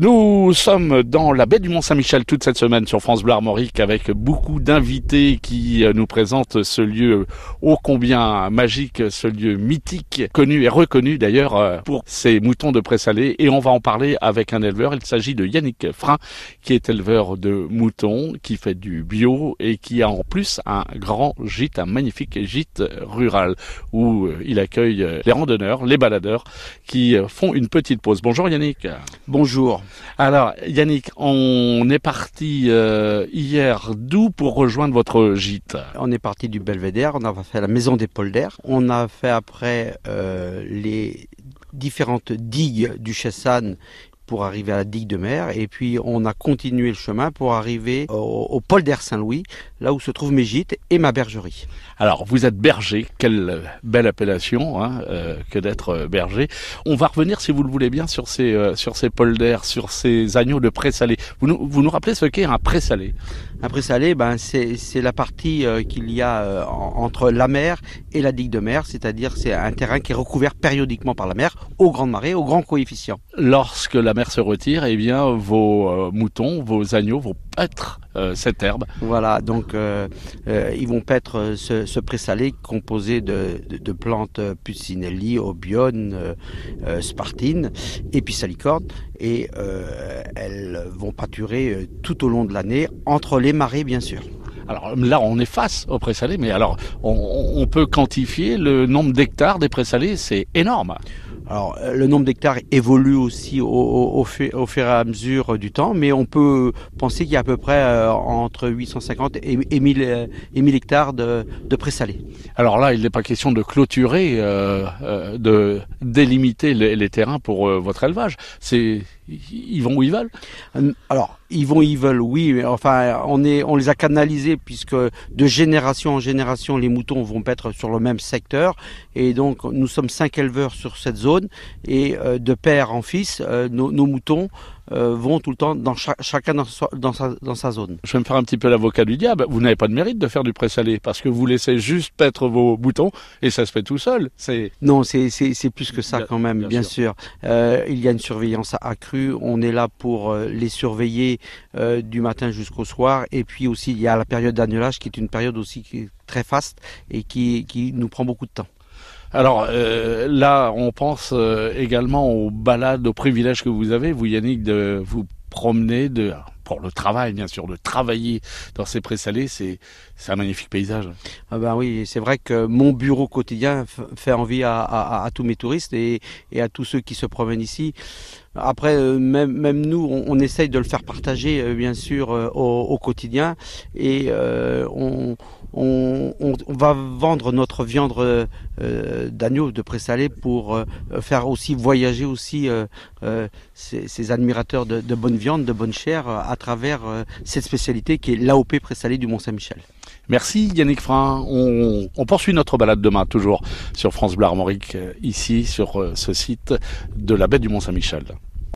Nous sommes dans la baie du Mont-Saint-Michel toute cette semaine sur France Bleu Armorique avec beaucoup d'invités qui euh, nous présentent ce lieu ô combien magique, ce lieu mythique, connu et reconnu d'ailleurs euh, pour ses moutons de présalé et on va en parler avec un éleveur. Il s'agit de Yannick Frein qui est éleveur de moutons, qui fait du bio et qui a en plus un grand gîte, un magnifique gîte rural où euh, il accueille les randonneurs, les baladeurs qui font une petite pause. Bonjour Yannick. Bonjour. Alors Yannick, on est parti euh, hier d'où pour rejoindre votre gîte On est parti du Belvédère, on a fait la maison des polders, on a fait après euh, les différentes digues du Chessan pour arriver à la digue de mer. Et puis on a continué le chemin pour arriver au, au polder Saint-Louis, là où se trouvent mes gîtes et ma bergerie. Alors vous êtes berger, quelle belle appellation hein, euh, que d'être euh, berger. On va revenir si vous le voulez bien sur ces euh, sur ces polders, sur ces agneaux de présalé. Vous nous, vous nous rappelez ce qu'est un présalé? Un présalé, ben c'est la partie euh, qu'il y a en- entre la mer et la digue de mer, c'est-à-dire c'est un terrain qui est recouvert périodiquement par la mer aux grandes marées, aux grands coefficients. Lorsque la mer se retire, eh bien vos moutons, vos agneaux vont euh, cette herbe. Voilà, donc euh, euh, ils vont paître euh, ce, ce présalé composé de, plantes euh, Puccinelli, Obione, Spartine et puis. Et elles vont pâturer tout au long de l'année, entre les marées bien sûr. Alors là, on est face au présalé, mais alors on, on peut quantifier le nombre d'hectares des présalés, c'est énorme. Alors, euh, le nombre d'hectares évolue aussi au, au, au, fait- au fur et à mesure du temps, mais on peut penser qu'il y a à peu près euh, entre 850 et, et 1000, euh, et 1000 hectares de, de présalés. Alors là, il n'est pas question de clôturer, euh, euh, de délimiter les, les terrains pour euh, votre élevage. C'est ils vont où ils veulent. Euh, Alors, ils vont, ils veulent, oui, mais enfin, on, les a canalisés puisque de génération en génération, les moutons vont paître sur le même secteur. Et donc, nous sommes cinq éleveurs sur cette zone. Et euh, de père en fils, euh, nos moutons euh, vont tout le temps, dans cha- chacun dans sa, dans, sa, dans sa zone. Je vais me faire un petit peu l'avocat du diable. Vous n'avez pas de mérite de faire du présalé parce que vous laissez juste paître vos boutons et ça se fait tout seul. C'est Non, c'est plus que ça Bien- quand même, bien bien, sûr. Euh, il y a une surveillance accrue. On est là pour euh, les surveiller euh, du matin jusqu'au soir. Et puis aussi, il y a la période d'annulage qui est une période aussi qui est très faste et qui, qui nous prend beaucoup de temps. Alors euh, là, on pense euh, également aux balades, aux privilèges que vous avez, vous Yannick, de vous promener, de pour le travail bien sûr, de travailler dans ces présalés, c'est c'est un magnifique paysage. Ah ben oui, c'est vrai que mon bureau quotidien fait envie à, à- à tous mes touristes et, et à tous ceux qui se promènent ici. Après, euh, même, même nous, on, on essaye de le faire partager, euh, bien sûr, euh, au, quotidien. Et on, on, va vendre notre viande d'agneau de présalé pour faire aussi voyager aussi ces, admirateurs de, bonne viande, de bonne chair, à travers cette spécialité qui est l'AOP présalé du Mont-Saint-Michel. Merci Yannick Frein. On, poursuit notre balade demain toujours sur France Armorique, euh, ici sur euh, ce site de la baie du Mont-Saint-Michel.